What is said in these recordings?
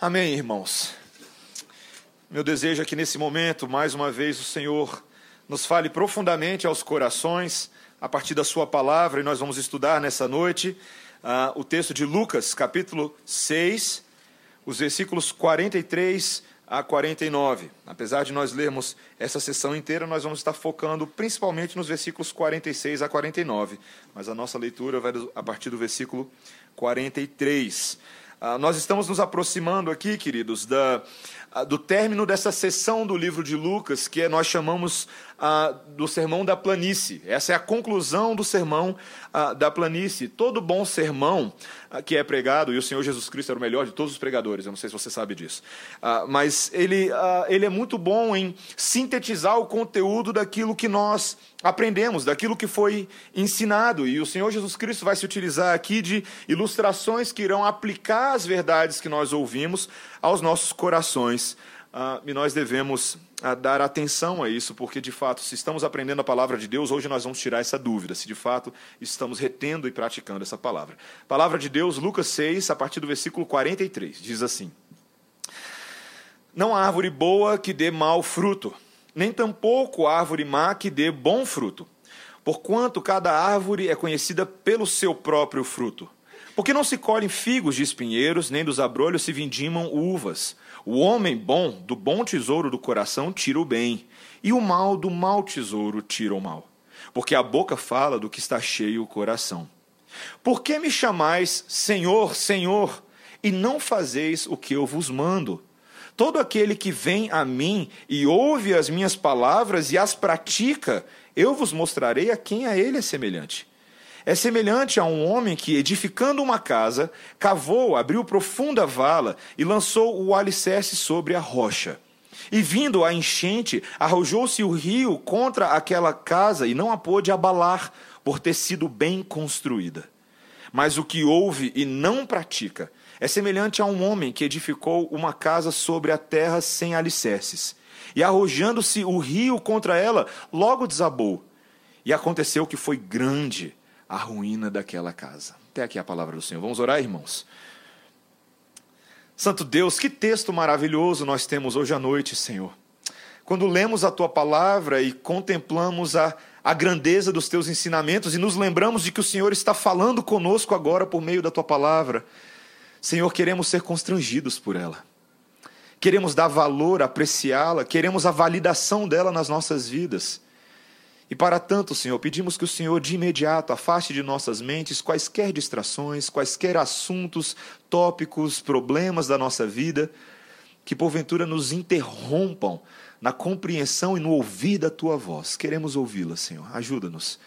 Amém, irmãos. Meu desejo é que nesse momento, mais uma vez, o Senhor nos fale profundamente aos corações, a partir da Sua palavra, e nós vamos estudar nessa noite uh, o texto de Lucas, capítulo 6, os versículos 43 a 49. Apesar de nós lermos essa sessão inteira, nós vamos estar focando principalmente nos versículos 46 a 49, mas a nossa leitura vai a partir do versículo 43. Ah, nós estamos nos aproximando aqui, queridos, da, ah, do término dessa sessão do livro de Lucas, que nós chamamos ah, do Sermão da Planície. Essa é a conclusão do Sermão ah, da Planície. Todo bom sermão ah, que é pregado, e o Senhor Jesus Cristo era o melhor de todos os pregadores, eu não sei se você sabe disso, mas ele, ele é muito bom em sintetizar o conteúdo daquilo que nós aprendemos, daquilo que foi ensinado. E o Senhor Jesus Cristo vai se utilizar aqui de ilustrações que irão aplicar as verdades que nós ouvimos aos nossos corações. E nós devemos uh, dar atenção a isso, porque de fato, se estamos aprendendo a palavra de Deus, hoje nós vamos tirar essa dúvida, se de fato estamos retendo e praticando essa palavra. Palavra de Deus, Lucas 6, a partir do versículo 43, diz assim: Não há árvore boa que dê mau fruto nem tampouco árvore má que dê bom fruto, porquanto cada árvore é conhecida pelo seu próprio fruto. Porque não se colhem figos de espinheiros, nem dos abrolhos se vindimam uvas. O homem bom, do bom tesouro do coração, tira o bem, e o mal do mau tesouro tira o mal. Porque a boca fala do que está cheio o coração. Por que me chamais Senhor, Senhor, e não fazeis o que eu vos mando? Todo aquele que vem a mim e ouve as minhas palavras e as pratica, eu vos mostrarei a quem a ele é semelhante. É semelhante a um homem que, edificando uma casa, cavou, abriu profunda vala e lançou o alicerce sobre a rocha. E vindo a enchente, arrojou-se o rio contra aquela casa e não a pôde abalar, por ter sido bem construída. Mas o que ouve e não pratica é semelhante a um homem que edificou uma casa sobre a terra sem alicerces. E arrojando-se o rio contra ela, logo desabou. E aconteceu que foi grande a ruína daquela casa. Até aqui a palavra do Senhor. Vamos orar, irmãos? Santo Deus, que texto maravilhoso nós temos hoje à noite, Senhor. Quando lemos a tua palavra e contemplamos a, a grandeza dos teus ensinamentos e nos lembramos de que o Senhor está falando conosco agora por meio da tua palavra, Senhor, queremos ser constrangidos por ela. Queremos dar valor, apreciá-la, queremos a validação dela nas nossas vidas. E para tanto, Senhor, pedimos que o Senhor de imediato afaste de nossas mentes quaisquer distrações, quaisquer assuntos, tópicos, problemas da nossa vida, que porventura nos interrompam na compreensão e no ouvir da tua voz. Queremos ouvi-la, Senhor. Ajuda-nos.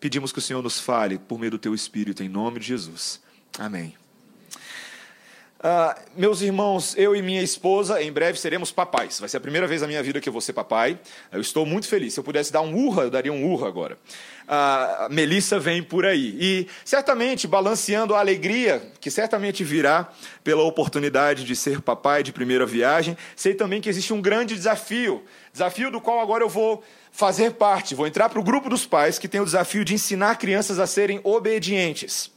Pedimos que o Senhor nos fale por meio do teu Espírito, em nome de Jesus. Amém. Uh, meus irmãos, eu e minha esposa, em breve seremos papais. Vai ser a primeira vez na minha vida que eu vou ser papai. Eu estou muito feliz. Se eu pudesse dar um urra, eu daria um urra agora. Uh, Melissa vem por aí. E certamente, balanceando a alegria que certamente virá pela oportunidade de ser papai de primeira viagem, sei também que existe um grande desafio. Desafio do qual agora eu vou fazer parte. Vou entrar para o grupo dos pais que tem o desafio de ensinar crianças a serem obedientes.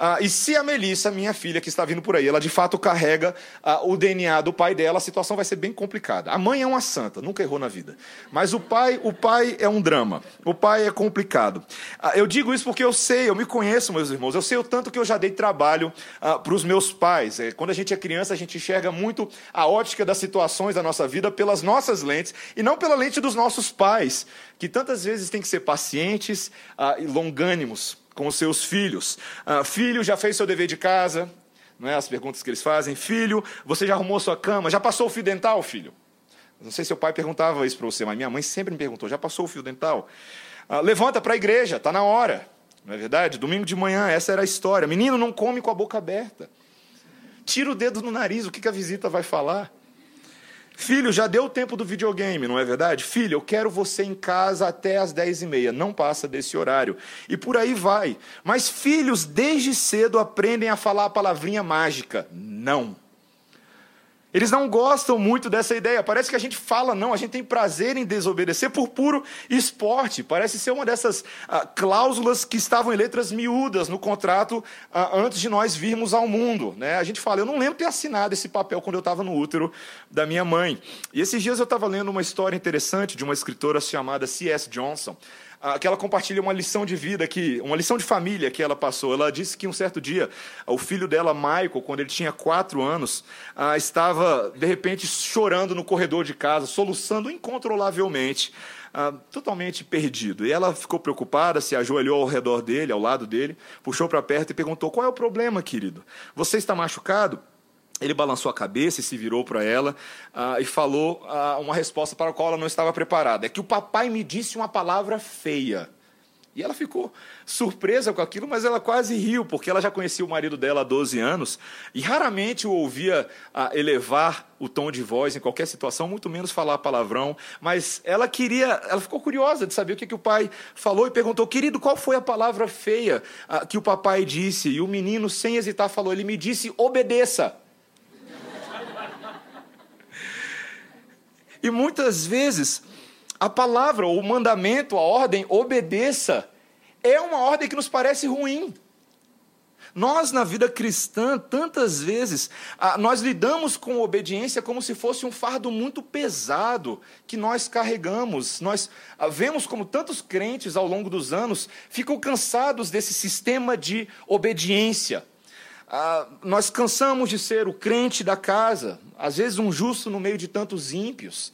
Ah, e se a Melissa, minha filha que está vindo por aí, ela de fato carrega ah, o DNA do pai dela, a situação vai ser bem complicada. A mãe é uma santa, nunca errou na vida. Mas o pai, o pai é um drama. O pai é complicado. Ah, eu digo isso porque eu sei, eu me conheço, meus irmãos. Eu sei o tanto que eu já dei trabalho ah, para os meus pais. É, quando a gente é criança, a gente enxerga muito a ótica das situações da nossa vida pelas nossas lentes e não pela lente dos nossos pais, que tantas vezes têm que ser pacientes ah, e longânimos com os seus filhos. Ah, filho, já fez seu dever de casa? Não é as perguntas que eles fazem. Filho, você já arrumou sua cama? Já passou o fio dental, filho? Não sei se seu pai perguntava isso para você, mas minha mãe sempre me perguntou: já passou o fio dental? Ah, levanta para a igreja, está na hora. Não é verdade? Domingo de manhã, essa era a história. Menino, não come com a boca aberta. Tira o dedo no nariz, o que, que a visita vai falar? Filho, já deu o tempo do videogame, não é verdade? Filho, eu quero você em casa até as dez e meia. Não passa desse horário. E por aí vai. Mas filhos, desde cedo, aprendem a falar a palavrinha mágica. Não. Eles não gostam muito dessa ideia. Parece que a gente fala, não, a gente tem prazer em desobedecer por puro esporte. Parece ser uma dessas ah, cláusulas que estavam em letras miúdas no contrato ah, antes de nós virmos ao mundo. Né? A gente fala, eu não lembro ter assinado esse papel quando eu estava no útero da minha mãe. E esses dias eu estava lendo uma história interessante de uma escritora chamada C.S. Johnson que ela compartilha uma lição de vida que, uma lição de família que ela passou. Ela disse que um certo dia o filho dela, Michael, quando ele tinha quatro anos, estava de repente chorando no corredor de casa, soluçando incontrolavelmente. totalmente perdido. E ela ficou preocupada, se ajoelhou ao redor dele, ao lado dele, puxou para perto e perguntou: Qual é o problema, querido? Você está machucado? Ele balançou a cabeça e se virou para ela uh, e falou uh, uma resposta para a qual ela não estava preparada. É que o papai me disse uma palavra feia. E ela ficou surpresa com aquilo, mas ela quase riu, porque ela já conhecia o marido dela há 12 anos e raramente o ouvia uh, elevar o tom de voz em qualquer situação, muito menos falar palavrão. Mas ela queria, ela ficou curiosa de saber o que, que o pai falou e perguntou: Querido, qual foi a palavra feia que o papai disse? E o menino, sem hesitar, falou: Ele me disse, obedeça. E muitas vezes a palavra, o mandamento, a ordem, obedeça, é uma ordem que nos parece ruim. Nós, na vida cristã, tantas vezes, nós lidamos com obediência como se fosse um fardo muito pesado que nós carregamos. Nós vemos como tantos crentes ao longo dos anos ficam cansados desse sistema de obediência. Nós cansamos de ser o crente da casa, às vezes um justo no meio de tantos ímpios.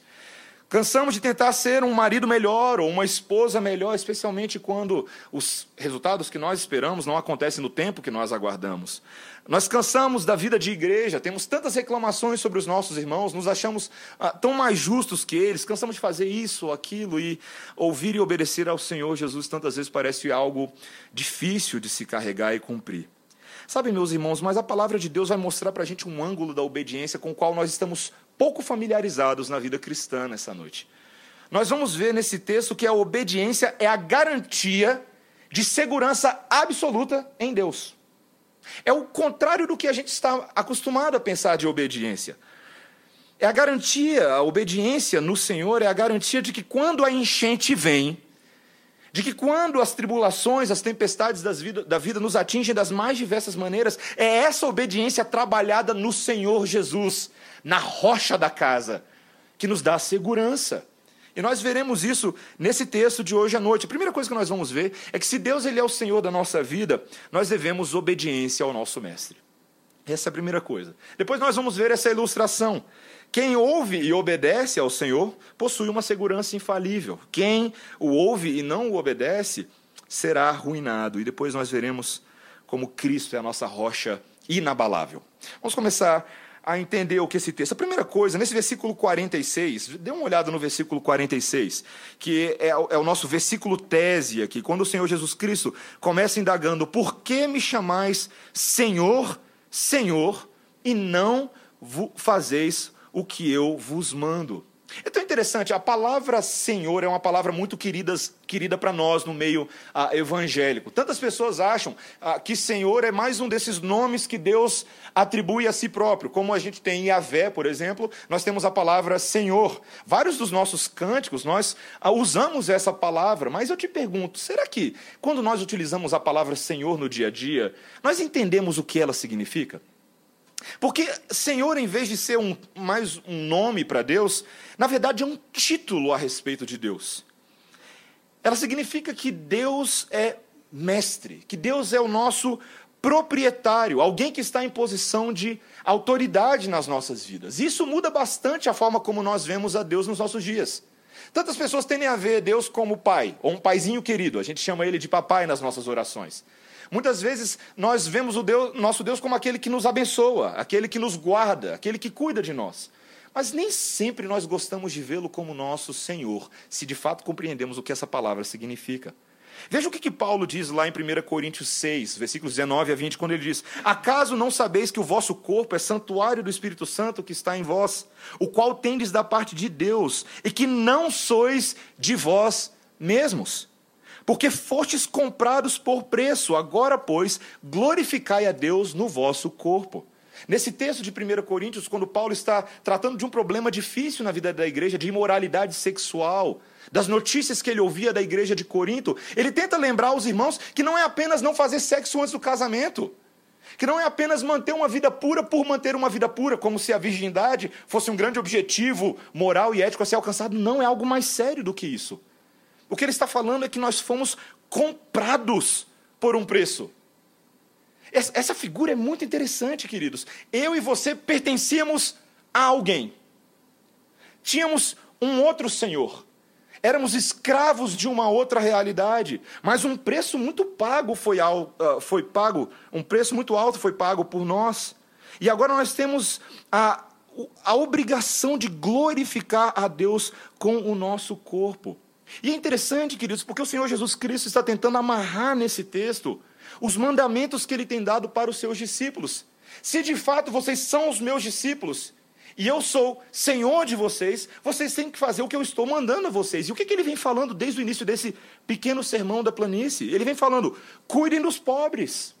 Cansamos de tentar ser um marido melhor ou uma esposa melhor, especialmente quando os resultados que nós esperamos não acontecem no tempo que nós aguardamos. Nós cansamos da vida de igreja, temos tantas reclamações sobre os nossos irmãos, nos achamos ah, tão mais justos que eles, cansamos de fazer isso aquilo e ouvir e obedecer ao Senhor Jesus tantas vezes parece algo difícil de se carregar e cumprir. Sabe, meus irmãos, mas a palavra de Deus vai mostrar para a gente um ângulo da obediência com o qual nós estamos pouco familiarizados na vida cristã nessa noite. Nós vamos ver nesse texto que a obediência é a garantia de segurança absoluta em Deus. É o contrário do que a gente está acostumado a pensar de obediência. É a garantia, a obediência no Senhor é a garantia de que quando a enchente vem, de que quando as tribulações, as tempestades vida, da vida nos atingem das mais diversas maneiras, é essa obediência trabalhada no Senhor Jesus, na rocha da casa, que nos dá segurança. E nós veremos isso nesse texto de hoje à noite. A primeira coisa que nós vamos ver é que se Deus ele é o Senhor da nossa vida, nós devemos obediência ao nosso mestre. Essa é a primeira coisa. Depois nós vamos ver essa ilustração. Quem ouve e obedece ao Senhor possui uma segurança infalível. Quem o ouve e não o obedece será arruinado. E depois nós veremos como Cristo é a nossa rocha inabalável. Vamos começar a entender o que esse texto. A primeira coisa, nesse versículo 46, dê uma olhada no versículo 46, que é, é o nosso versículo tese aqui, quando o Senhor Jesus Cristo começa indagando: Por que me chamais Senhor, Senhor, e não fazeis o que eu vos mando. É tão interessante, a palavra Senhor é uma palavra muito querida, querida para nós no meio ah, evangélico. Tantas pessoas acham ah, que Senhor é mais um desses nomes que Deus atribui a si próprio. Como a gente tem Yahvé, por exemplo, nós temos a palavra Senhor. Vários dos nossos cânticos nós ah, usamos essa palavra, mas eu te pergunto, será que quando nós utilizamos a palavra Senhor no dia a dia, nós entendemos o que ela significa? Porque Senhor, em vez de ser um, mais um nome para Deus, na verdade é um título a respeito de Deus. Ela significa que Deus é mestre, que Deus é o nosso proprietário, alguém que está em posição de autoridade nas nossas vidas. Isso muda bastante a forma como nós vemos a Deus nos nossos dias. Tantas pessoas tendem a ver Deus como pai, ou um paizinho querido, a gente chama ele de papai nas nossas orações. Muitas vezes nós vemos o Deus, nosso Deus como aquele que nos abençoa, aquele que nos guarda, aquele que cuida de nós. Mas nem sempre nós gostamos de vê-lo como nosso Senhor, se de fato compreendemos o que essa palavra significa. Veja o que, que, Paulo diz lá em 1 Coríntios 6, versículos 19 a 20, quando ele diz: Acaso não sabeis que o vosso corpo é santuário do Espírito Santo que está em vós, o qual tendes da parte de Deus, e que não sois de vós mesmos? Porque fostes comprados por preço. Agora, pois, glorificai a Deus no vosso corpo. Nesse texto de 1 Coríntios, quando Paulo está tratando de um problema difícil na vida da igreja, de imoralidade sexual, das notícias que ele ouvia da igreja de Corinto, ele tenta lembrar aos irmãos que não é apenas não fazer sexo antes do casamento, que não é apenas manter uma vida pura por manter uma vida pura, como se a virgindade fosse um grande objetivo moral e ético a ser alcançado. Não, é algo mais sério do que isso. O que ele está falando é que nós fomos comprados por um preço. Essa figura é muito interessante, queridos. Eu e você pertencíamos a alguém. Tínhamos um outro senhor. Éramos escravos de uma outra realidade, mas um preço muito pago foi, uh, foi pago, um preço muito alto foi pago por nós. E agora nós temos a, a obrigação de glorificar a Deus com o nosso corpo. E é interessante, queridos, porque o Senhor Jesus Cristo está tentando amarrar nesse texto os mandamentos que ele tem dado para os seus discípulos. Se de fato vocês são os meus discípulos, e eu sou senhor de vocês, vocês têm que fazer o que eu estou mandando a vocês. E o que, que ele vem falando desde o início desse pequeno sermão da planície? Ele vem falando: cuidem dos pobres,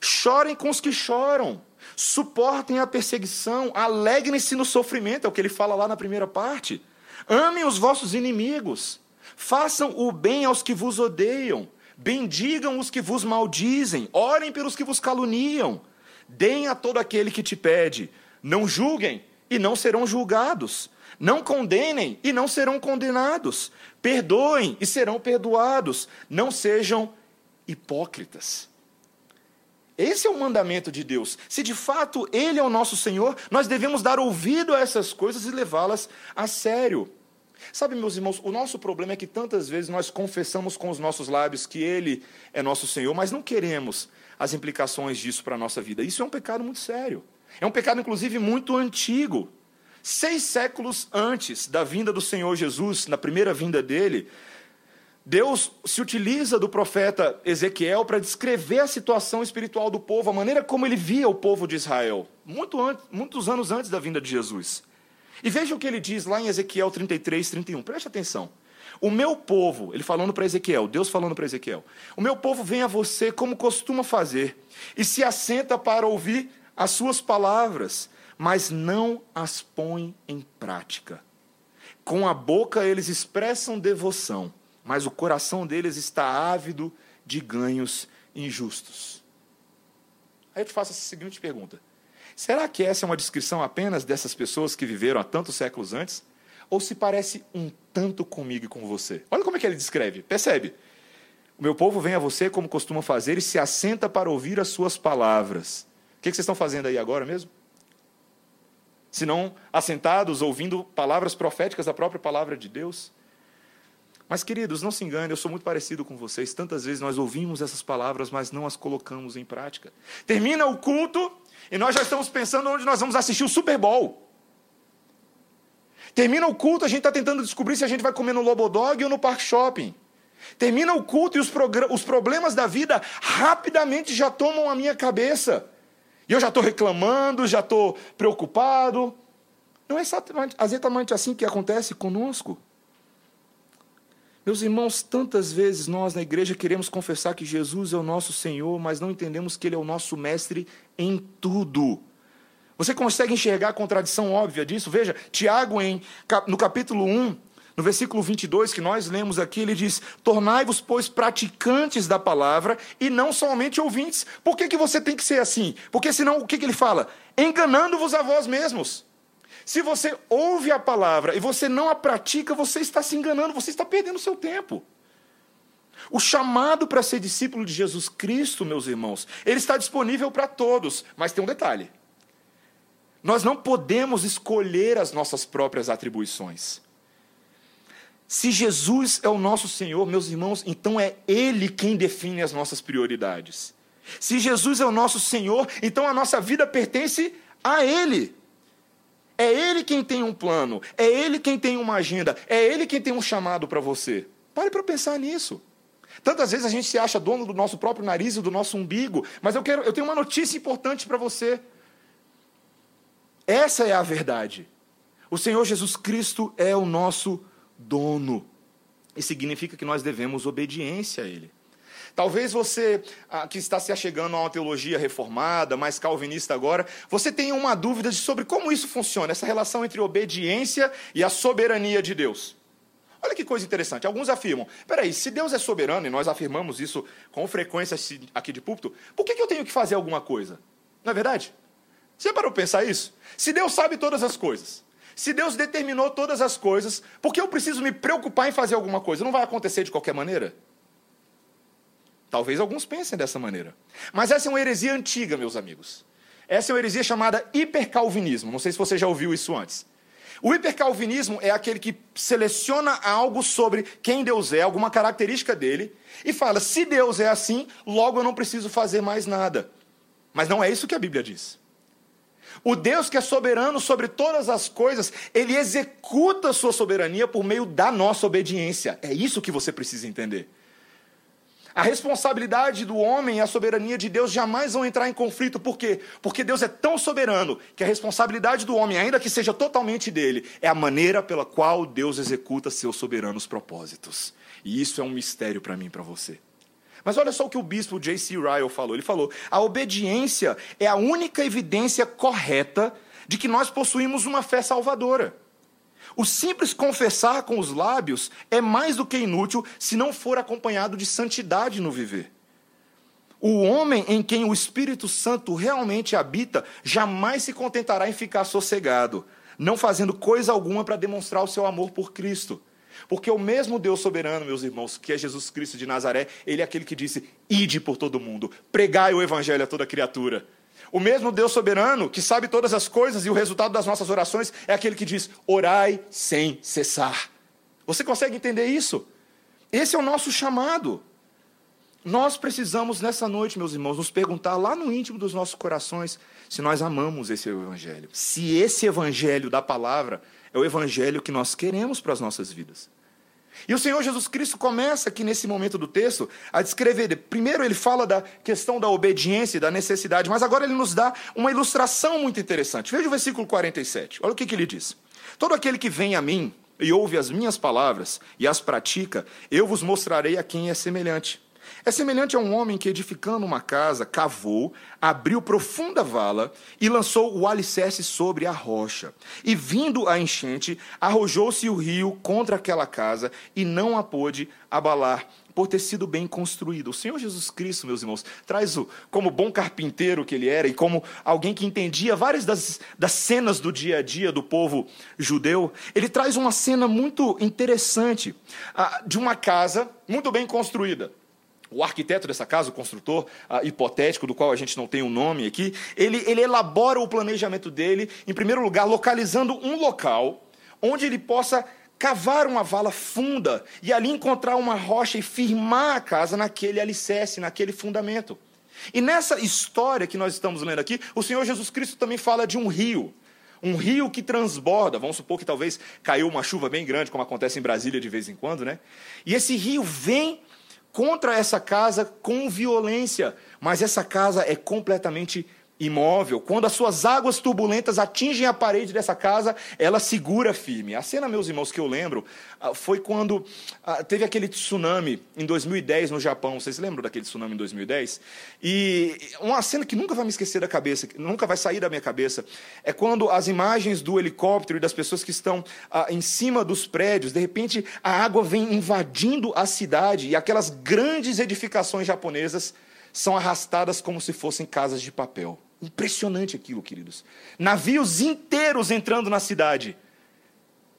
chorem com os que choram, suportem a perseguição, alegrem-se no sofrimento, é o que ele fala lá na primeira parte. Amem os vossos inimigos, façam o bem aos que vos odeiam, Bendigam os que vos maldizem, orem pelos que vos caluniam. Deem a todo aquele que te pede. Não julguem e não serão julgados. Não condenem e não serão condenados. Perdoem e serão perdoados. Não sejam hipócritas. Esse é o mandamento de Deus. Se de fato Ele é o nosso Senhor, nós devemos dar ouvido a essas coisas e levá-las a sério. Sabe, meus irmãos, o nosso problema é que tantas vezes nós confessamos com os nossos lábios que Ele é nosso Senhor, mas não queremos as implicações disso para a nossa vida. Isso é um pecado muito sério. É um pecado, inclusive, muito antigo. Seis séculos antes da vinda do Senhor Jesus, na primeira vinda dele, Deus se utiliza do profeta Ezequiel para descrever a situação espiritual do povo, a maneira como ele via o povo de Israel, muito antes, muitos anos antes da vinda de Jesus. E veja o que ele diz lá em Ezequiel 33, 31. Preste atenção. O meu povo, ele falando para Ezequiel, Deus falando para Ezequiel: O meu povo vem a você como costuma fazer, e se assenta para ouvir as suas palavras, mas não as põe em prática. Com a boca eles expressam devoção, mas o coração deles está ávido de ganhos injustos. Aí eu te faço a seguinte pergunta: Será que essa é uma descrição apenas dessas pessoas que viveram há tantos séculos antes? Ou se parece um tanto comigo e com você? Olha como é que ele descreve. Percebe? O meu povo vem a você como costuma fazer e se assenta para ouvir as suas palavras. O que vocês estão fazendo aí agora mesmo? Se não assentados, ouvindo palavras proféticas da própria palavra de Deus? Mas, queridos, não se engane, eu sou muito parecido com vocês. Tantas vezes nós ouvimos essas palavras, mas não as colocamos em prática. Termina o culto, e nós já estamos pensando onde nós vamos assistir o Super Bowl. Termina o culto, a gente está tentando descobrir se a gente vai comer no Lobodog ou no Park Shopping. Termina o culto e os, os problemas da vida rapidamente já tomam a minha cabeça. E eu já estou reclamando, já estou preocupado. Não é exatamente, assim que acontece conosco. Meus irmãos, tantas vezes nós na igreja queremos confessar que Jesus é o nosso Senhor, mas não entendemos que Ele é o nosso mestre em tudo. Você consegue enxergar a contradição óbvia disso? Veja, Tiago, em, no capítulo 1, no versículo 22 que nós lemos aqui, ele diz: Tornai-vos, pois, praticantes da palavra e não somente ouvintes. Por que, que você tem que ser assim? Porque senão, o que, que ele fala? Enganando-vos a vós mesmos. Se você ouve a palavra e você não a pratica, você está se enganando, você está perdendo seu tempo. O chamado para ser discípulo de Jesus Cristo, meus irmãos, ele está disponível para todos, mas tem um detalhe. Nós não podemos escolher as nossas próprias atribuições. Se Jesus é o nosso Senhor, meus irmãos, então é Ele quem define as nossas prioridades. Se Jesus é o nosso Senhor, então a nossa vida pertence a Ele. É Ele quem tem um plano, é Ele quem tem uma agenda, é Ele quem tem um chamado para você. Pare para pensar nisso. Tantas vezes a gente se acha dono do nosso próprio nariz e do nosso umbigo, mas eu, quero, eu tenho uma notícia importante para você. Essa é a verdade. O Senhor Jesus Cristo é o nosso dono. E significa que nós devemos obediência a Ele. Talvez você ah, que está se achegando a uma teologia reformada, mais calvinista agora, você tenha uma dúvida sobre como isso funciona, essa relação entre obediência e a soberania de Deus. Olha que coisa interessante. Alguns afirmam: peraí, se Deus é soberano, e nós afirmamos isso com frequência aqui de púlpito, por que, eu tenho que fazer alguma coisa? Não é verdade? Você parou para pensar isso? Se Deus sabe todas as coisas, se Deus determinou todas as coisas, por que eu preciso me preocupar em fazer alguma coisa? Não vai acontecer de qualquer maneira? Talvez alguns pensem dessa maneira. Mas essa é uma heresia antiga, meus amigos. Essa é uma heresia chamada hipercalvinismo. Não sei se você já ouviu isso antes. O hipercalvinismo é aquele que seleciona algo sobre quem Deus é, alguma característica dele, e fala: se Deus é assim, logo eu não preciso fazer mais nada. Mas não é isso que a Bíblia diz. O Deus que é soberano sobre todas as coisas, ele executa a sua soberania por meio da nossa obediência. É isso que você precisa entender. A responsabilidade do homem e a soberania de Deus jamais vão entrar em conflito. Por quê? Porque Deus é tão soberano que a responsabilidade do homem, ainda que seja totalmente dele, é a maneira pela qual Deus executa seus soberanos propósitos. E isso é um mistério para mim e para você. Mas olha só o que o bispo J.C. Ryle falou. Ele falou: a obediência é a única evidência correta de que nós possuímos uma fé salvadora. O simples confessar com os lábios é mais do que inútil se não for acompanhado de santidade no viver. O homem em quem o Espírito Santo realmente habita jamais se contentará em ficar sossegado, não fazendo coisa alguma para demonstrar o seu amor por Cristo. Porque o mesmo Deus soberano, meus irmãos, que é Jesus Cristo de Nazaré, ele é aquele que disse: Ide por todo mundo, pregai o evangelho a toda criatura. O mesmo Deus soberano, que sabe todas as coisas e o resultado das nossas orações, é aquele que diz: orai sem cessar. Você consegue entender isso? Esse é o nosso chamado. Nós precisamos, nessa noite, meus irmãos, nos perguntar lá no íntimo dos nossos corações se nós amamos esse evangelho. Se esse evangelho da palavra é o evangelho que nós queremos para as nossas vidas. E o Senhor Jesus Cristo começa aqui nesse momento do texto a descrever. Primeiro, ele fala da questão da obediência e da necessidade, mas agora ele nos dá uma ilustração muito interessante. Veja o versículo 47. Olha o que, que ele diz: Todo aquele que vem a mim e ouve as minhas palavras e as pratica, eu vos mostrarei a quem é semelhante. É semelhante a um homem que, edificando uma casa, cavou, abriu profunda vala e lançou o alicerce sobre a rocha. E, vindo a enchente, arrojou-se o rio contra aquela casa e não a pôde abalar, por ter sido bem construído. O Senhor Jesus Cristo, meus irmãos, traz o, como bom carpinteiro que ele era e como alguém que entendia várias das, das cenas do dia a dia do povo judeu, ele traz uma cena muito interessante de uma casa muito bem construída o arquiteto dessa casa, o construtor uh, hipotético, do qual a gente não tem o um nome aqui, ele, ele elabora o planejamento dele, em primeiro lugar, localizando um local onde ele possa cavar uma vala funda e ali encontrar uma rocha e firmar a casa naquele alicerce, naquele fundamento. E nessa história que nós estamos lendo aqui, o Senhor Jesus Cristo também fala de um rio. Um rio que transborda, vamos supor que talvez caiu uma chuva bem grande, como acontece em Brasília de vez em quando, né? E esse rio vem contra essa casa com violência, mas essa casa é completamente imóvel. Quando as suas águas turbulentas atingem a parede dessa casa, ela segura firme. A cena, meus irmãos, que eu lembro, ah, foi quando ah, teve aquele tsunami em 2010 no Japão. Vocês lembram daquele tsunami em 2010? E uma cena que nunca vai me esquecer da cabeça, nunca vai sair da minha cabeça, é quando as imagens do helicóptero e das pessoas que estão ah, em cima dos prédios, de repente a água vem invadindo a cidade e aquelas grandes edificações japonesas são arrastadas como se fossem casas de papel. Impressionante aquilo, queridos. Navios inteiros entrando na cidade.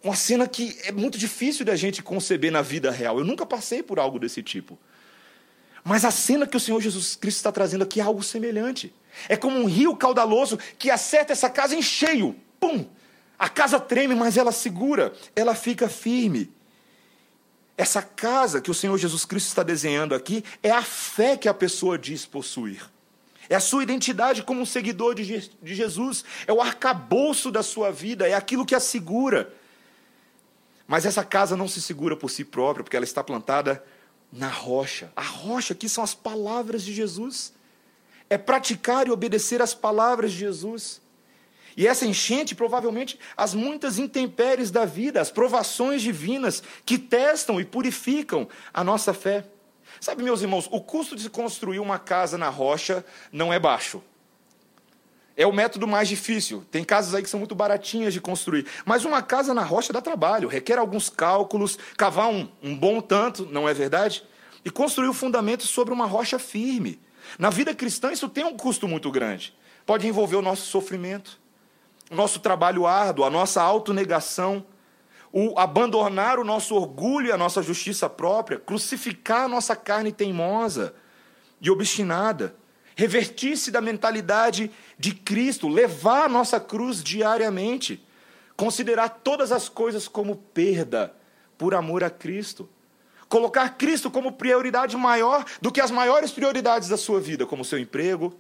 Uma cena que é muito difícil da gente conceber na vida real. Eu nunca passei por algo desse tipo. Mas a cena que o Senhor Jesus Cristo está trazendo aqui é algo semelhante. É como um rio caudaloso que acerta essa casa em cheio. Pum! A casa treme, mas ela segura, ela fica firme. Essa casa que o Senhor Jesus Cristo está desenhando aqui é a fé que a pessoa diz possuir. É a sua identidade como um seguidor de, Jesus. É o arcabouço da sua vida. É aquilo que a segura. Mas essa casa não se segura por si própria, porque ela está plantada na rocha. A rocha aqui são as palavras de Jesus. É praticar e obedecer as palavras de Jesus. E essa enchente, provavelmente, as muitas intempéries da vida, as provações divinas que testam e purificam a nossa fé. Sabe, meus irmãos, o custo de construir uma casa na rocha não é baixo. É o método mais difícil. Tem casas aí que são muito baratinhas de construir. Mas uma casa na rocha dá trabalho, requer alguns cálculos, cavar um, um bom tanto, não é verdade? E construir o fundamento sobre uma rocha firme. Na vida cristã, isso tem um custo muito grande. Pode envolver o nosso sofrimento, o nosso trabalho árduo, a nossa autonegação, o abandonar o nosso orgulho e a nossa justiça própria, crucificar a nossa carne teimosa e obstinada revertir-se da mentalidade de Cristo, levar a nossa cruz diariamente, considerar todas as coisas como perda por amor a Cristo. Colocar Cristo como prioridade maior do que as maiores prioridades da sua vida, como o seu emprego,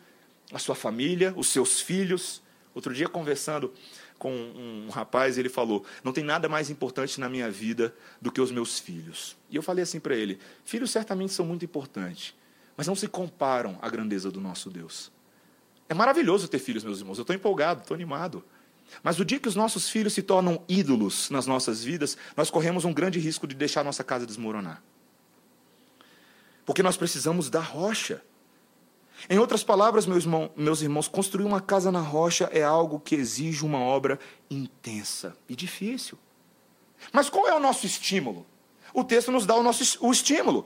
a sua família, os seus filhos. Outro dia, conversando com um rapaz, ele falou: Não tem nada mais importante na minha vida do que os meus filhos. E eu falei assim para ele: Filhos certamente são muito importantes, mas não se comparam à grandeza do nosso Deus. É maravilhoso ter filhos, meus irmãos. Eu estou empolgado, estou animado. Mas o dia que os nossos filhos se tornam ídolos nas nossas vidas, nós corremos um grande risco de deixar nossa casa desmoronar. Porque nós precisamos da rocha. Em outras palavras, meus, irmão, meus irmãos, construir uma casa na rocha é algo que exige uma obra intensa e difícil. Mas qual é o nosso estímulo? O texto nos dá o nosso o estímulo.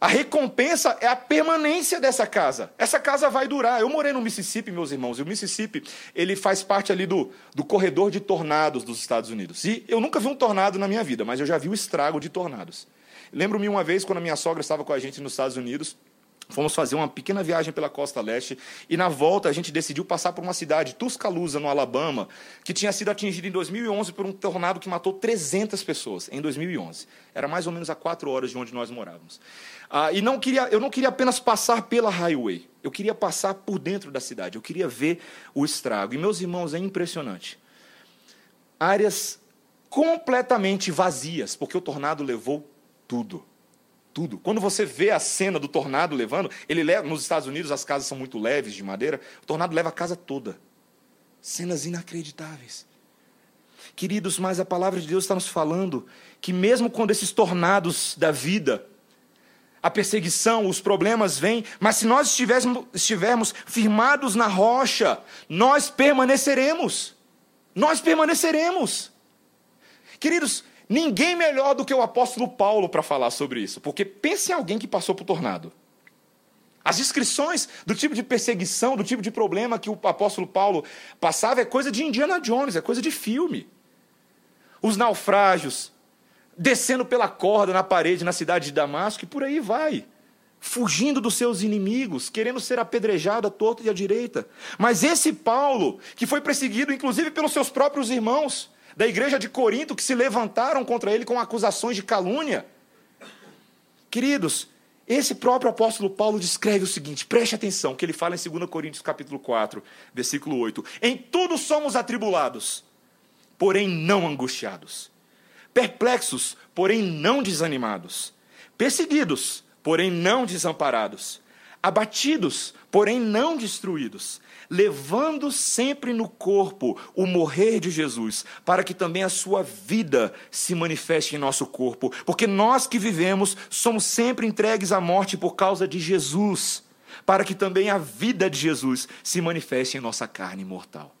A recompensa é a permanência dessa casa. Essa casa vai durar. Eu morei no Mississippi, meus irmãos, e o Mississippi ele faz parte ali do, do corredor de tornados dos Estados Unidos. E eu nunca vi um tornado na minha vida, mas eu já vi o estrago de tornados. Lembro-me uma vez, quando a minha sogra estava com a gente nos Estados Unidos, Fomos fazer uma pequena viagem pela costa leste e na volta a gente decidiu passar por uma cidade, Tuscaloosa, no Alabama, que tinha sido atingida em 2011 por um tornado que matou 300 pessoas, em 2011. Era mais ou menos a quatro horas de onde nós morávamos. Ah, e não queria, eu não queria apenas passar pela highway, eu queria passar por dentro da cidade, eu queria ver o estrago. E, meus irmãos, é impressionante. Áreas completamente vazias, porque o tornado levou tudo tudo. Quando você vê a cena do tornado levando, ele leva, nos Estados Unidos as casas são muito leves de madeira, o tornado leva a casa toda. Cenas inacreditáveis. Queridos, mas a palavra de Deus está nos falando que mesmo quando esses tornados da vida, a perseguição, os problemas vêm, mas se nós estivermos, estivermos firmados na rocha, nós permaneceremos. Nós permaneceremos. Queridos, Ninguém melhor do que o apóstolo Paulo para falar sobre isso, porque pense em alguém que passou por tornado. As descrições do tipo de perseguição, do tipo de problema que o apóstolo Paulo passava é coisa de Indiana Jones, é coisa de filme. Os naufrágios, descendo pela corda na parede na cidade de Damasco e por aí vai. Fugindo dos seus inimigos, querendo ser apedrejado à torta e à direita. Mas esse Paulo, que foi perseguido inclusive pelos seus próprios irmãos, da igreja de Corinto que se levantaram contra ele com acusações de calúnia. Queridos, esse próprio apóstolo Paulo descreve o seguinte, preste atenção, que ele fala em 2 Coríntios capítulo 4, versículo 8. Em tudo somos atribulados, porém não angustiados. Perplexos, porém não desanimados. Perseguidos, porém não desamparados. Abatidos, porém não destruídos levando sempre no corpo o morrer de Jesus, para que também a sua vida se manifeste em nosso corpo, porque nós que vivemos somos sempre entregues à morte por causa de Jesus, para que também a vida de Jesus se manifeste em nossa carne mortal.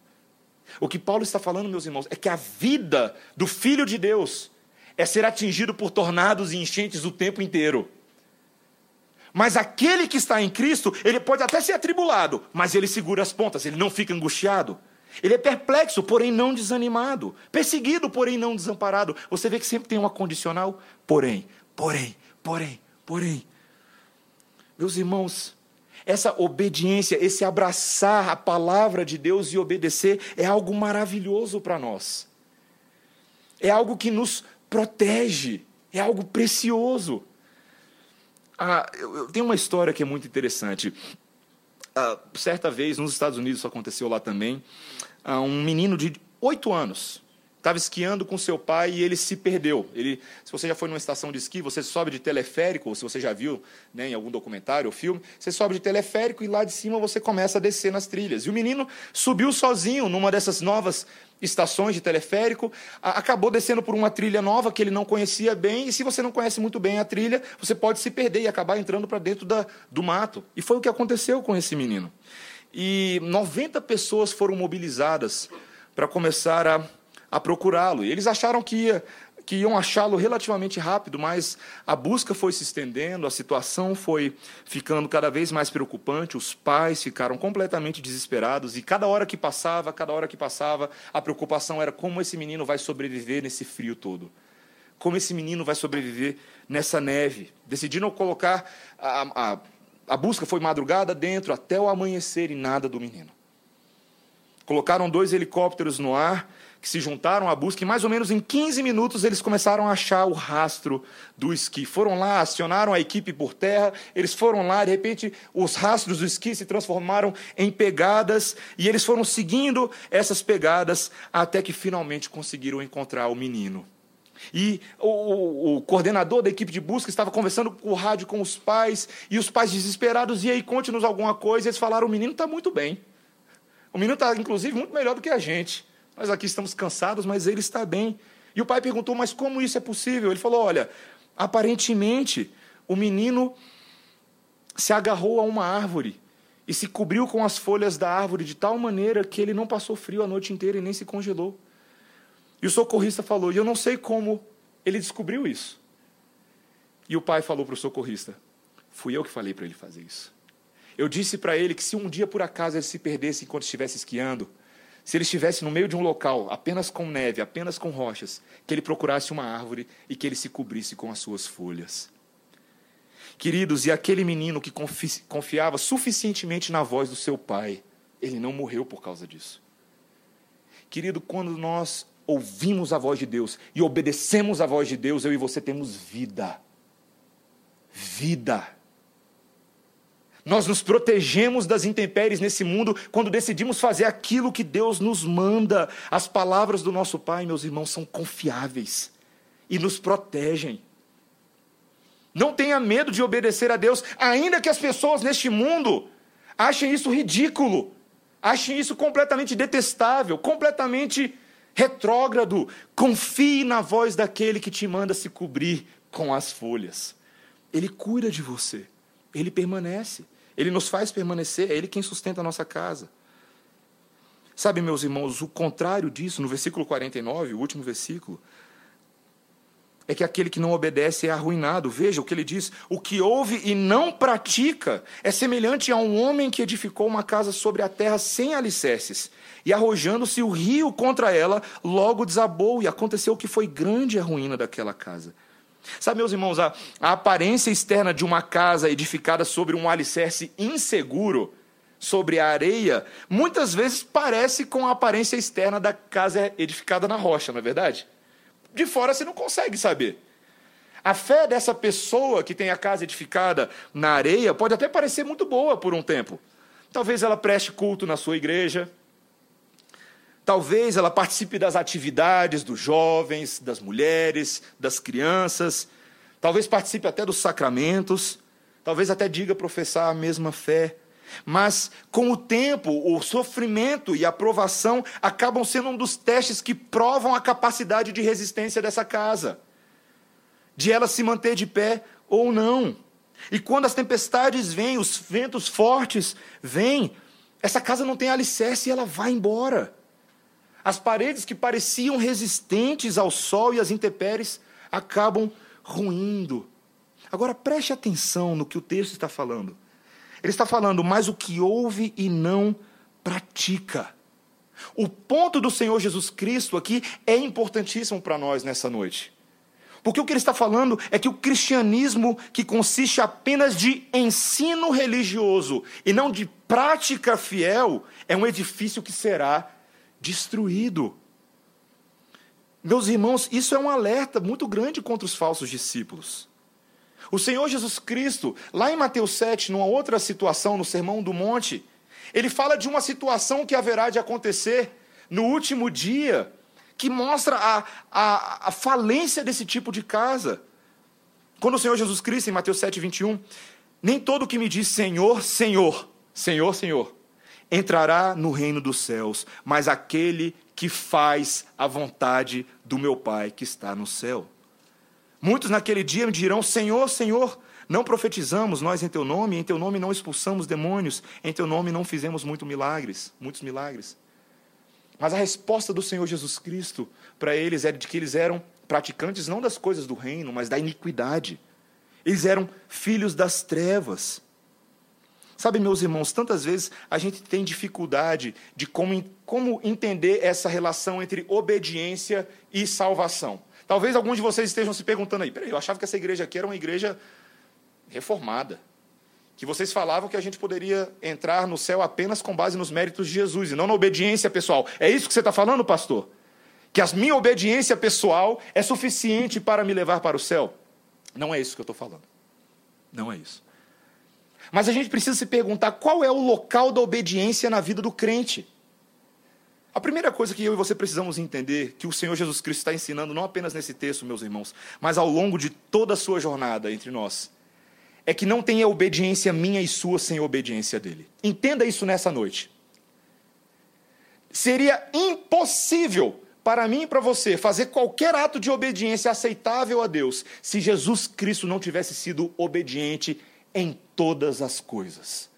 O que Paulo está falando, meus irmãos, é que a vida do Filho de Deus é ser atingido por tornados e enchentes o tempo inteiro. Mas aquele que está em Cristo, ele pode até ser atribulado, mas ele segura as pontas, ele não fica angustiado. Ele é perplexo, porém não desanimado. Perseguido, porém não desamparado. Você vê que sempre tem uma condicional? Porém, porém, porém, porém. Meus irmãos, essa obediência, esse abraçar a palavra de Deus e obedecer é algo maravilhoso para nós. É algo que nos protege, é algo precioso. Ah, eu, tenho uma história que é muito interessante. Ah, certa vez, nos Estados Unidos, isso aconteceu lá também, ah, um menino de oito anos, estava esquiando com seu pai e ele se perdeu. Ele, se você já foi numa estação de esqui, você sobe de teleférico, ou se você já viu né, em algum documentário ou filme, você sobe de teleférico e lá de cima você começa a descer nas trilhas. E o menino subiu sozinho numa dessas novas estações de teleférico, acabou descendo por uma trilha nova que ele não conhecia bem, e se você não conhece muito bem a trilha, você pode se perder e acabar entrando para dentro da, do mato. E foi o que aconteceu com esse menino. E 90 pessoas foram mobilizadas para começar a a procurá-lo. E eles acharam que, ia, que iam achá-lo relativamente rápido, mas a busca foi se estendendo, a situação foi ficando cada vez mais preocupante, os pais ficaram completamente desesperados, e cada hora que passava, cada hora que passava, a preocupação era como esse menino vai sobreviver nesse frio todo. Como esse menino vai sobreviver nessa neve. Decidiram colocar. A, a, a busca foi madrugada dentro até o amanhecer e nada do menino. Colocaram dois helicópteros no ar que se juntaram à busca e mais ou menos em 15 minutos eles começaram a achar o rastro do esqui. Foram lá, acionaram a equipe por terra, eles foram lá, de repente os rastros do esqui se transformaram em pegadas e eles foram seguindo essas pegadas até que finalmente conseguiram encontrar o menino. E o, o, o, coordenador da equipe de busca estava conversando por rádio com os pais, e os pais desesperados, e aí, conte-nos alguma coisa. E eles falaram: o menino está muito bem. O menino está, inclusive, muito melhor do que a gente. Nós aqui estamos cansados, mas ele está bem. E o pai perguntou: Mas como isso é possível? Ele falou: Olha, aparentemente o menino se agarrou a uma árvore e se cobriu com as folhas da árvore de tal maneira que ele não passou frio a noite inteira e nem se congelou. E o socorrista falou: E eu não sei como ele descobriu isso. E o pai falou para o socorrista: Fui eu que falei para ele fazer isso. Eu disse para ele que se um dia por acaso ele se perdesse enquanto estivesse esquiando, se ele estivesse no meio de um local apenas com neve, apenas com rochas, que ele procurasse uma árvore e que ele se cobrisse com as suas folhas. Queridos, e aquele menino que confiava suficientemente na voz do seu pai, ele não morreu por causa disso. Querido, quando nós ouvimos a voz de Deus e obedecemos a voz de Deus, eu e você temos vida. Vida. Nós nos protegemos das intempéries nesse mundo quando decidimos fazer aquilo que Deus nos manda. As palavras do nosso Pai, meus irmãos, são confiáveis e nos protegem. Não tenha medo de obedecer a Deus, ainda que as pessoas neste mundo achem isso ridículo, achem isso completamente detestável, completamente retrógrado. Confie na voz daquele que te manda se cobrir com as folhas. Ele cuida de você, ele permanece. Ele nos faz permanecer, é Ele quem sustenta a nossa casa. Sabe, meus irmãos, o contrário disso, no versículo 49, o último versículo, é que aquele que não obedece é arruinado. Veja o que ele diz: o que ouve e não pratica é semelhante a um homem que edificou uma casa sobre a terra sem alicerces, e arrojando-se o rio contra ela, logo desabou, e aconteceu que foi grande a ruína daquela casa. Sabe, meus irmãos, a, a aparência externa de uma casa edificada sobre um alicerce inseguro, sobre a areia, muitas vezes parece com a aparência externa da casa edificada na rocha, não é verdade? De fora você não consegue saber. A fé dessa pessoa que tem a casa edificada na areia pode até parecer muito boa por um tempo. Talvez ela preste culto na sua igreja, Talvez ela participe das atividades dos jovens, das mulheres, das crianças. Talvez participe até dos sacramentos. Talvez até diga professar a mesma fé. Mas, com o tempo, o sofrimento e a provação acabam sendo um dos testes que provam a capacidade de resistência dessa casa, de ela se manter de pé ou não. E quando as tempestades vêm, os ventos fortes vêm, essa casa não tem alicerce e ela vai embora. As paredes que pareciam resistentes ao sol e às intempéries acabam ruindo. Agora preste atenção no que o texto está falando. Ele está falando, mas o que ouve e não pratica. O ponto do Senhor Jesus Cristo aqui é importantíssimo para nós nessa noite. Porque o que ele está falando é que o cristianismo, que consiste apenas de ensino religioso e não de prática fiel, é um edifício que será destruído. Meus irmãos, isso é um alerta muito grande contra os falsos discípulos. O Senhor Jesus Cristo, lá em Mateus 7, numa outra situação, no Sermão do Monte, ele fala de uma situação que haverá de acontecer no último dia, que mostra a, a, a falência desse tipo de casa. Quando o Senhor Jesus Cristo, em Mateus 7, 21, nem todo que me diz Senhor, Senhor, Senhor, Senhor, entrará no reino dos céus, mas aquele que faz a vontade do meu Pai que está no céu. Muitos naquele dia me dirão: Senhor, Senhor, não profetizamos nós em teu nome, em teu nome não expulsamos demônios, em teu nome não fizemos muito milagres, muitos milagres. Mas a resposta do Senhor Jesus Cristo para eles era de que eles eram praticantes não das coisas do reino, mas da iniquidade. Eles eram filhos das trevas. Sabe, meus irmãos, tantas vezes a gente tem dificuldade de como, como entender essa relação entre obediência e salvação. Talvez alguns de vocês estejam se perguntando aí, peraí, eu achava que essa igreja aqui era uma igreja reformada. Que vocês falavam que a gente poderia entrar no céu apenas com base nos méritos de Jesus e não na obediência pessoal. É isso que você está falando, pastor? Que a minha obediência pessoal é suficiente para me levar para o céu? Não é isso que eu estou falando. Não é isso. Mas a gente precisa se perguntar qual é o local da obediência na vida do crente. A primeira coisa que eu e você precisamos entender, que o Senhor Jesus Cristo está ensinando, não apenas nesse texto, meus irmãos, mas ao longo de toda a sua jornada entre nós, é que não tenha obediência minha e sua sem obediência dele. Entenda isso nessa noite. Seria impossível para mim e para você fazer qualquer ato de obediência aceitável a Deus se Jesus Cristo não tivesse sido obediente em todas as coisas.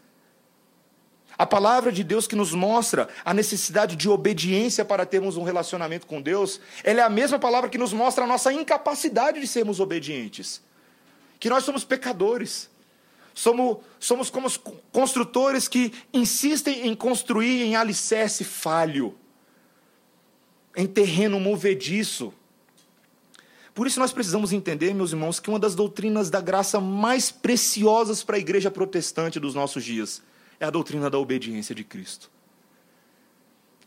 A palavra de Deus que nos mostra a necessidade de obediência para termos um relacionamento com Deus, ela é a mesma palavra que nos mostra a nossa incapacidade de sermos obedientes que nós somos pecadores. Somos, somos como construtores que insistem em construir em alicerce falho, em terreno movediço. Por isso nós precisamos entender, meus irmãos, que uma das doutrinas da graça mais preciosas para a igreja protestante dos nossos dias é a doutrina da obediência de Cristo.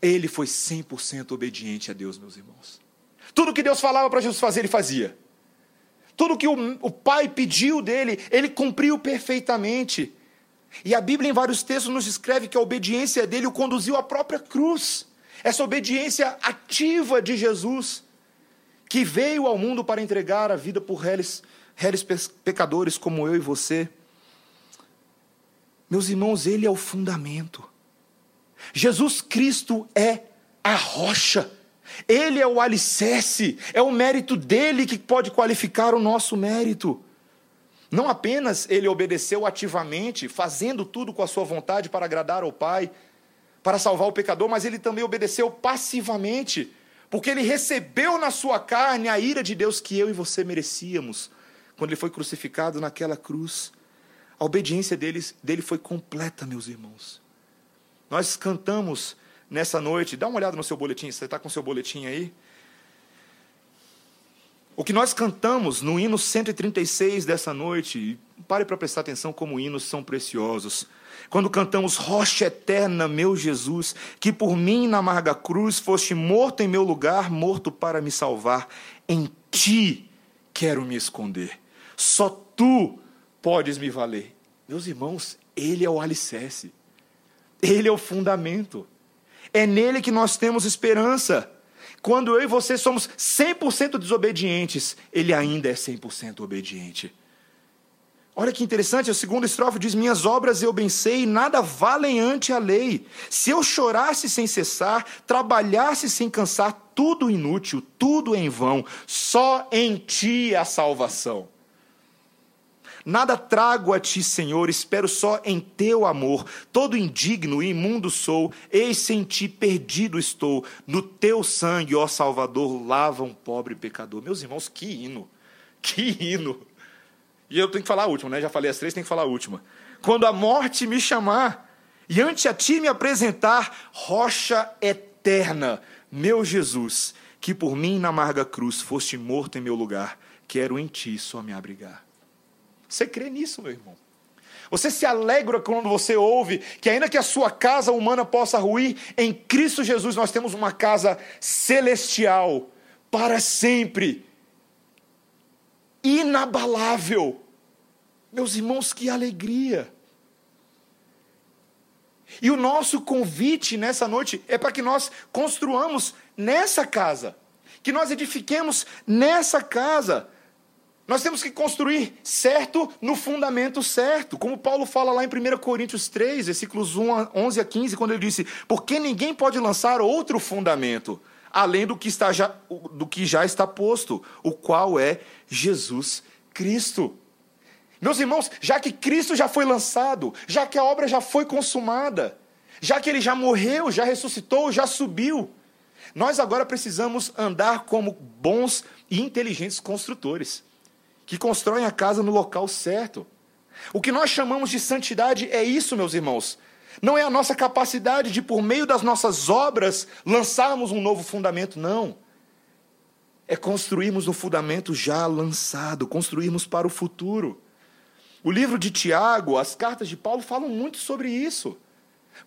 Ele foi 100% obediente a Deus, meus irmãos. Tudo que Deus falava para Jesus fazer, ele fazia. Tudo que o, o pai pediu dele, ele cumpriu perfeitamente. E a Bíblia, em vários textos, nos escreve que a obediência dele o conduziu à própria cruz. Essa obediência ativa de Jesus, que veio ao mundo para entregar a vida por réis, réis pecadores como eu e você. Meus irmãos, ele é o fundamento. Jesus Cristo é a rocha. Ele é o alicerce, é o mérito dele que pode qualificar o nosso mérito. Não apenas ele obedeceu ativamente, fazendo tudo com a sua vontade para agradar ao Pai, para salvar o pecador, mas ele também obedeceu passivamente, porque ele recebeu na sua carne a ira de Deus que eu e você merecíamos, quando ele foi crucificado naquela cruz. A obediência dele, foi completa, meus irmãos. Nós cantamos nessa noite, dá uma olhada no seu boletim, você está com seu boletim aí? O que nós cantamos no hino 136 dessa noite, pare para prestar atenção como hinos são preciosos. Quando cantamos Rocha eterna, meu Jesus, que por mim na amarga cruz foste morto em meu lugar, morto para me salvar, em ti quero me esconder. Só tu podes me valer. Meus irmãos, ele é o alicerce. Ele é o fundamento. É nele que nós temos esperança. Quando eu e você somos 100% desobedientes, ele ainda é 100% obediente. Olha que interessante, o segundo estrofe diz: Minhas obras eu bem sei, nada valem ante a lei. Se eu chorasse sem cessar, trabalhasse sem cansar, tudo inútil, tudo em vão, só em ti a salvação. Nada trago a ti, Senhor, espero só em teu amor. Todo indigno e imundo sou, eis sem ti perdido estou. No teu sangue, ó Salvador, lava um pobre pecador. Meus irmãos, que hino! Que hino! E eu tenho que falar a última, né? Já falei as três, tenho que falar a última. Quando a morte me chamar e ante a ti me apresentar, rocha eterna, meu Jesus, que por mim na amarga cruz foste morto em meu lugar, quero em ti só me abrigar. Você crê nisso, meu irmão? Você se alegra quando você ouve que, ainda que a sua casa humana possa ruir, em Cristo Jesus nós temos uma casa celestial para sempre, inabalável. Meus irmãos, que alegria! E o nosso convite nessa noite é para que nós construamos nessa casa que nós edifiquemos nessa casa. Nós temos que construir certo no fundamento certo. Como Paulo fala lá em 1 Coríntios 3, versículos 11 a 15, quando ele disse: Porque ninguém pode lançar outro fundamento, além do que, está já, do que já está posto, o qual é Jesus Cristo. Meus irmãos, já que Cristo já foi lançado, já que a obra já foi consumada, já que ele já morreu, já ressuscitou, já subiu, nós agora precisamos andar como bons e inteligentes construtores, que constroem a casa no local certo. O que nós chamamos de santidade é isso, meus irmãos. Não é a nossa capacidade de, por meio das nossas obras, lançarmos um novo fundamento, não. É construirmos um fundamento já lançado, construirmos para o futuro. O livro de Tiago, as cartas de Paulo falam muito sobre isso.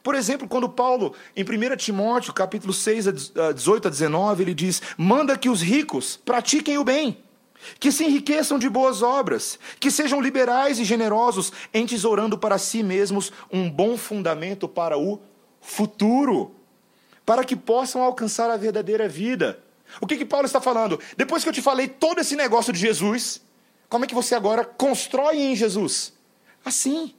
Por exemplo, quando Paulo, em 1 Timóteo, capítulo 6, 18 a 19, ele diz: Manda que os ricos pratiquem o bem, que se enriqueçam de boas obras, que sejam liberais e generosos, entesourando para si mesmos um bom fundamento para o futuro, para que possam alcançar a verdadeira vida. O que, que Paulo está falando? Depois que eu te falei todo esse negócio de Jesus, como é que você agora constrói em Jesus? Assim.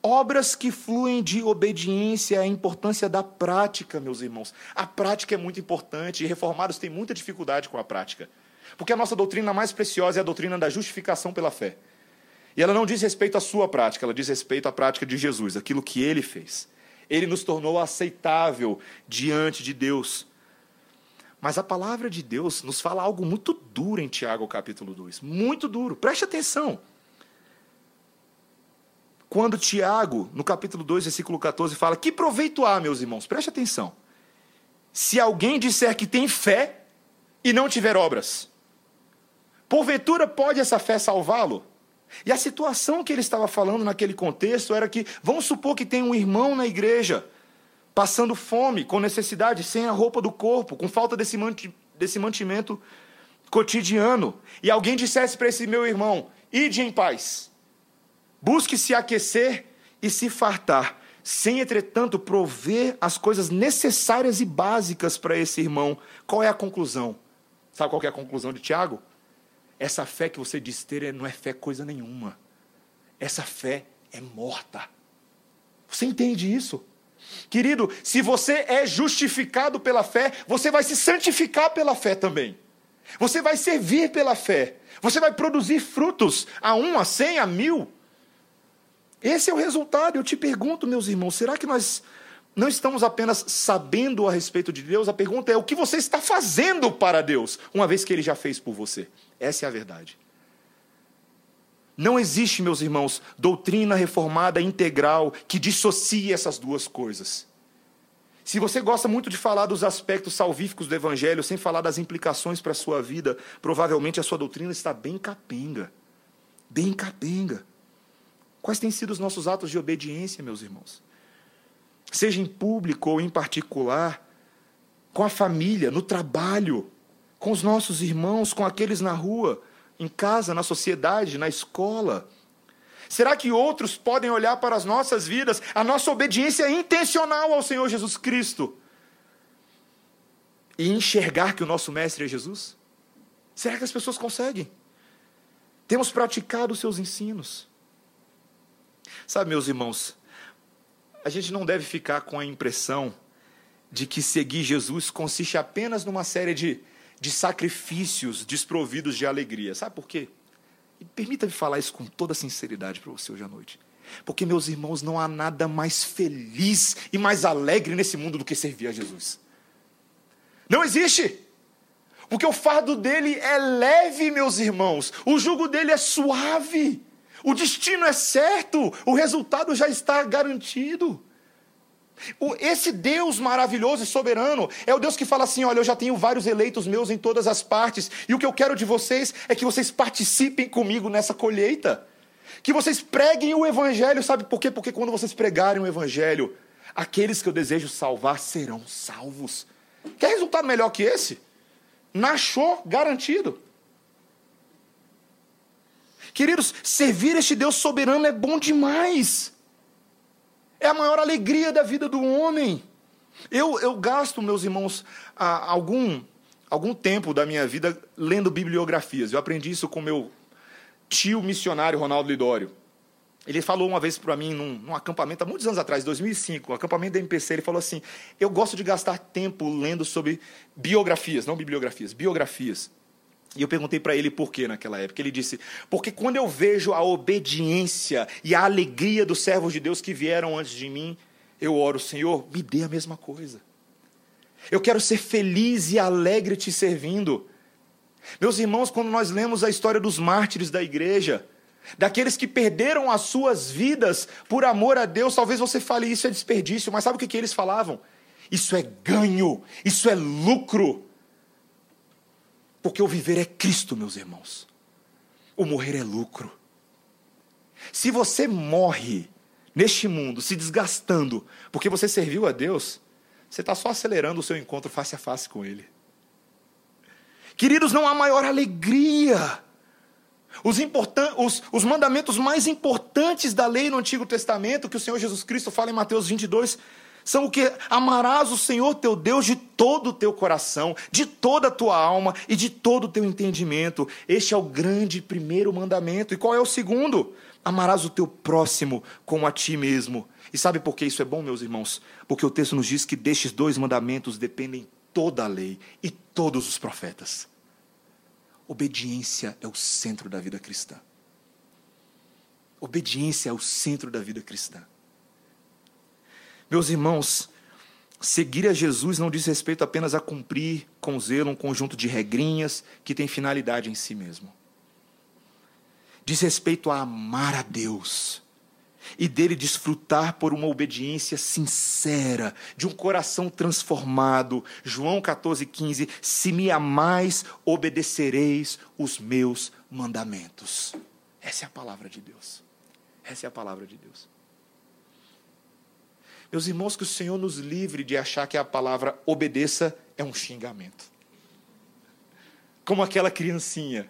Obras que fluem de obediência, a importância da prática, meus irmãos. A prática é muito importante e reformados têm muita dificuldade com a prática. Porque a nossa doutrina mais preciosa é a doutrina da justificação pela fé. E ela não diz respeito à sua prática, ela diz respeito à prática de Jesus, aquilo que ele fez. Ele nos tornou aceitável diante de Deus. Mas a palavra de Deus nos fala algo muito duro em Tiago capítulo 2. Muito duro. Preste atenção. Quando Tiago, no capítulo 2, versículo 14, fala: Que proveito há, meus irmãos? Preste atenção. Se alguém disser que tem fé e não tiver obras, porventura pode essa fé salvá-lo? E a situação que ele estava falando naquele contexto era que, vamos supor que tem um irmão na igreja passando fome, com necessidade, sem a roupa do corpo, com falta desse, manti desse mantimento cotidiano, e alguém dissesse para esse meu irmão: ide em paz, busque se aquecer e se fartar, sem entretanto prover as coisas necessárias e básicas para esse irmão, qual é a conclusão? Sabe qual é a conclusão de Tiago? Essa fé que você diz ter não é fé coisa nenhuma. Essa fé é morta. Você entende isso? Querido, se você é justificado pela fé, você vai se santificar pela fé também. Você vai servir pela fé. Você vai produzir frutos a um, a cem, a mil. Esse é o resultado. Eu te pergunto, meus irmãos, será que nós não estamos apenas sabendo a respeito de Deus? A pergunta é: o que você está fazendo para Deus, uma vez que Ele já fez por você? Essa é a verdade. Não existe, meus irmãos, doutrina reformada integral que dissocie essas duas coisas. Se você gosta muito de falar dos aspectos salvíficos do Evangelho, sem falar das implicações para a sua vida, provavelmente a sua doutrina está bem capenga. Bem capenga. Quais têm sido os nossos atos de obediência, meus irmãos? Seja em público ou em particular, com a família, no trabalho, com os nossos irmãos, com aqueles na rua em casa, na sociedade, na escola? Será que outros podem olhar para as nossas vidas, a nossa obediência intencional ao Senhor Jesus Cristo e enxergar que o nosso Mestre é Jesus? Será que as pessoas conseguem? Temos praticado os seus ensinos. Sabe, meus irmãos, a gente não deve ficar com a impressão de que seguir Jesus consiste apenas numa série de de sacrifícios desprovidos de alegria. Sabe por quê? E permita-me falar isso com toda sinceridade para você hoje à noite. Porque, meus irmãos, não há nada mais feliz e mais alegre nesse mundo do que servir a Jesus. Não existe. Porque o fardo dele é leve, meus irmãos. O jugo dele é suave. O destino é certo. O resultado já está garantido. Esse Deus maravilhoso e soberano é o Deus que fala assim: olha, eu já tenho vários eleitos meus em todas as partes, e o que eu quero de vocês é que vocês participem comigo nessa colheita. Que vocês preguem o Evangelho, sabe por quê? Porque quando vocês pregarem o Evangelho, aqueles que eu desejo salvar serão salvos. Quer resultado melhor que esse? Nachou, garantido. Queridos, servir este Deus soberano é bom demais. É a maior alegria da vida do homem. Eu, eu gasto, meus irmãos, algum, algum tempo da minha vida lendo bibliografias. Eu aprendi isso com meu tio missionário Ronaldo Lidório. Ele falou uma vez para mim num, num, acampamento, há muitos anos atrás, 2005, um acampamento da MPC, ele falou assim: Eu gosto de gastar tempo lendo sobre biografias, não bibliografias, biografias. E eu perguntei para ele por quê naquela época. Ele disse: Porque quando eu vejo a obediência e a alegria dos servos de Deus que vieram antes de mim, eu oro, Senhor, me dê a mesma coisa. Eu quero ser feliz e alegre te servindo. Meus irmãos, quando nós lemos a história dos mártires da igreja, daqueles que perderam as suas vidas por amor a Deus, talvez você fale isso é desperdício, mas sabe o que, que eles falavam? Isso é ganho, isso é lucro. Porque o viver é Cristo, meus irmãos. O morrer é lucro. Se você morre neste mundo se desgastando porque você serviu a Deus, você está só acelerando o seu encontro face a face com Ele. Queridos, não há maior alegria. Os, importan os, os mandamentos mais importantes da lei no Antigo Testamento, que o Senhor Jesus Cristo fala em Mateus 22, são o que? Amarás o Senhor teu Deus de todo o teu coração, de toda a tua alma e de todo o teu entendimento. Este é o grande primeiro mandamento. E qual é o segundo? Amarás o teu próximo como a ti mesmo. E sabe por que isso é bom, meus irmãos? Porque o texto nos diz que destes dois mandamentos dependem toda a lei e todos os profetas. Obediência é o centro da vida cristã. Obediência é o centro da vida cristã. Meus irmãos, seguir a Jesus não diz respeito apenas a cumprir com zelo um conjunto de regrinhas que tem finalidade em si mesmo. Diz respeito a amar a Deus e dele desfrutar por uma obediência sincera, de um coração transformado. João 14,15: Se me amais, obedecereis os meus mandamentos. Essa é a palavra de Deus. Essa é a palavra de Deus. Meus irmãos, que o Senhor nos livre de achar que a palavra obedeça é um xingamento. Como aquela criancinha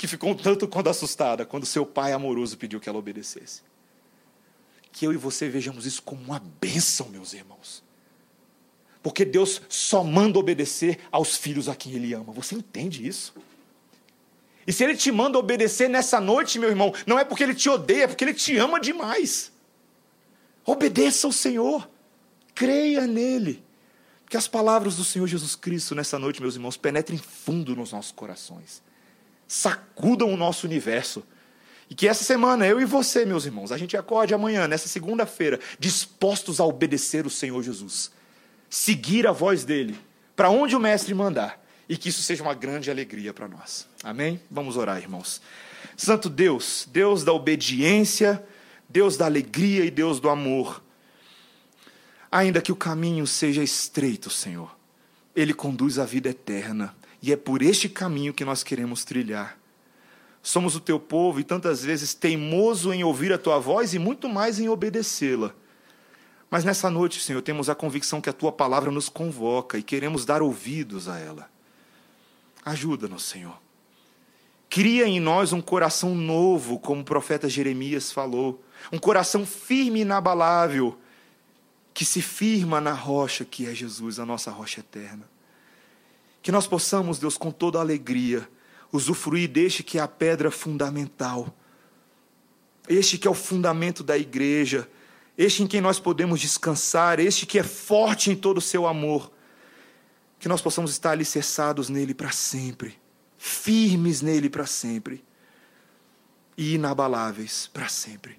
que ficou um tanto quando assustada quando seu pai amoroso pediu que ela obedecesse. Que eu e você vejamos isso como uma bênção, meus irmãos. Porque Deus só manda obedecer aos filhos a quem Ele ama. Você entende isso? E se Ele te manda obedecer nessa noite, meu irmão, não é porque Ele te odeia, é porque Ele te ama demais. Obedeça ao Senhor, creia nele. Que as palavras do Senhor Jesus Cristo nessa noite, meus irmãos, penetrem fundo nos nossos corações, sacudam o nosso universo. E que essa semana, eu e você, meus irmãos, a gente acorde amanhã, nessa segunda-feira, dispostos a obedecer o Senhor Jesus, seguir a voz dele, para onde o Mestre mandar, e que isso seja uma grande alegria para nós. Amém? Vamos orar, irmãos. Santo Deus, Deus da obediência, Deus da alegria e Deus do amor. Ainda que o caminho seja estreito, Senhor, ele conduz à vida eterna, e é por este caminho que nós queremos trilhar. Somos o teu povo e tantas vezes teimoso em ouvir a tua voz e muito mais em obedecê-la. Mas nessa noite, Senhor, temos a convicção que a tua palavra nos convoca e queremos dar ouvidos a ela. Ajuda-nos, Senhor. Cria em nós um coração novo, como o profeta Jeremias falou um coração firme e inabalável, que se firma na rocha que é Jesus, a nossa rocha eterna. Que nós possamos, Deus, com toda alegria, usufruir deste que é a pedra fundamental, este que é o fundamento da igreja, este em quem nós podemos descansar, este que é forte em todo o seu amor. Que nós possamos estar alicerçados nele para sempre, firmes nele para sempre e inabaláveis para sempre.